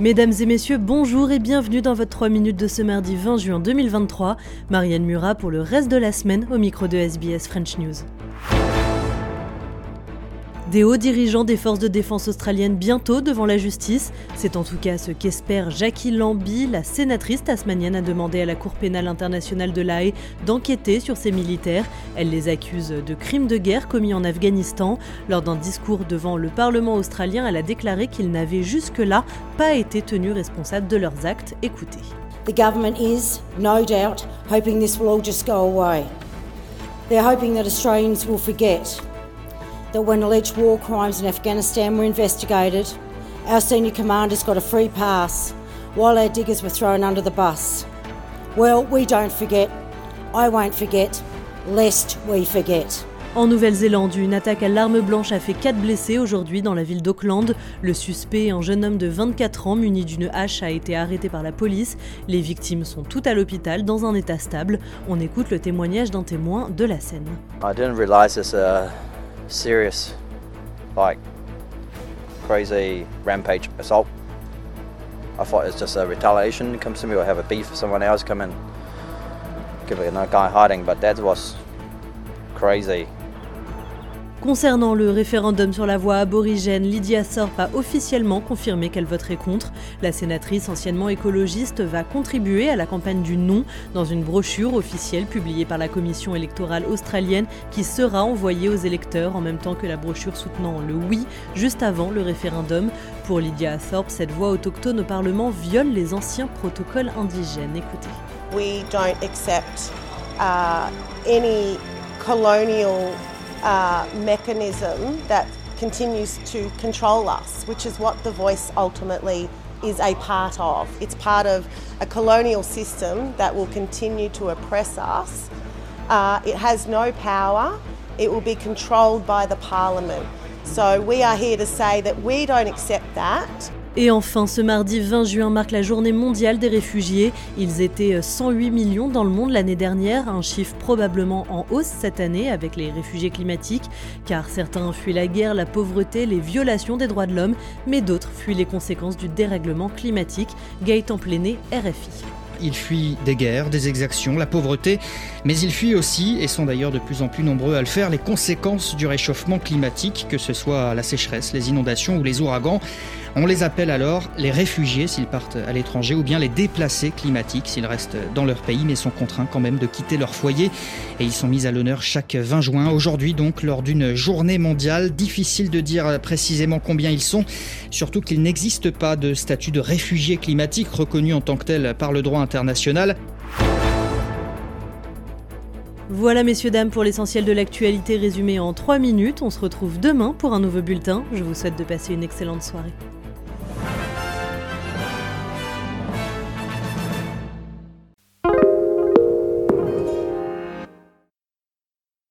Mesdames et messieurs, bonjour et bienvenue dans votre 3 minutes de ce mardi 20 juin 2023. Marianne Murat pour le reste de la semaine au micro de SBS French News. Des hauts dirigeants des forces de défense australiennes bientôt devant la justice. C'est en tout cas ce qu'espère Jackie Lambie. La sénatrice tasmanienne a demandé à la Cour pénale internationale de La Haye d'enquêter sur ces militaires. Elle les accuse de crimes de guerre commis en Afghanistan. Lors d'un discours devant le Parlement australien, elle a déclaré qu'ils n'avaient jusque-là pas été tenus responsables de leurs actes. Écoutez. The government is, no doubt, hoping this will all just go away. They're hoping that Australians will forget that when alleged war crimes in Afghanistan were investigated, our senior commanders got a free pass while our diggers were thrown under the bus. Well, we don't forget. I won't forget, lest we forget. En Nouvelle-Zélande, une attaque à l'arme blanche a fait 4 blessés aujourd'hui dans la ville d'Auckland. Le suspect, un jeune homme de 24 ans muni d'une hache, a été arrêté par la police. Les victimes sont toutes à l'hôpital dans un état stable. On écoute le témoignage d'un témoin de la scène. I didn't realize this, uh, serious, like crazy rampage assault. I thought it's just a retaliation. Comes to me or have a beef someone else, come in, give it a guy hiding. But that was crazy. Concernant le référendum sur la voie aborigène, Lydia Sorp a officiellement confirmé qu'elle voterait contre. La sénatrice anciennement écologiste va contribuer à la campagne du non dans une brochure officielle publiée par la commission électorale australienne qui sera envoyée aux électeurs en même temps que la brochure soutenant le oui juste avant le référendum. Pour Lydia Thorpe, cette voix autochtone au Parlement viole les anciens protocoles indigènes. Écoutez. We don't accept uh, any colonial uh, mechanism that continues to control us, which is what the voice ultimately is a part of. It's part of a colonial system that will continue to oppress us. Uh, it has no power, it will be controlled by the parliament. So we are here to say that we don't accept that. Et enfin, ce mardi 20 juin marque la journée mondiale des réfugiés. Ils étaient 108 millions dans le monde l'année dernière, un chiffre probablement en hausse cette année avec les réfugiés climatiques, car certains fuient la guerre, la pauvreté, les violations des droits de l'homme, mais d'autres fuient les conséquences du dérèglement climatique. Gaëtan Pléné, RFI. Ils fuient des guerres, des exactions, la pauvreté, mais ils fuient aussi, et sont d'ailleurs de plus en plus nombreux à le faire, les conséquences du réchauffement climatique, que ce soit la sécheresse, les inondations ou les ouragans. On les appelle alors les réfugiés s'ils partent à l'étranger ou bien les déplacés climatiques s'ils restent dans leur pays mais sont contraints quand même de quitter leur foyer. Et ils sont mis à l'honneur chaque 20 juin. Aujourd'hui donc, lors d'une journée mondiale, difficile de dire précisément combien ils sont, surtout qu'il n'existe pas de statut de réfugié climatique reconnu en tant que tel par le droit international. Voilà messieurs dames pour l'essentiel de l'actualité résumé en 3 minutes. On se retrouve demain pour un nouveau bulletin. Je vous souhaite de passer une excellente soirée.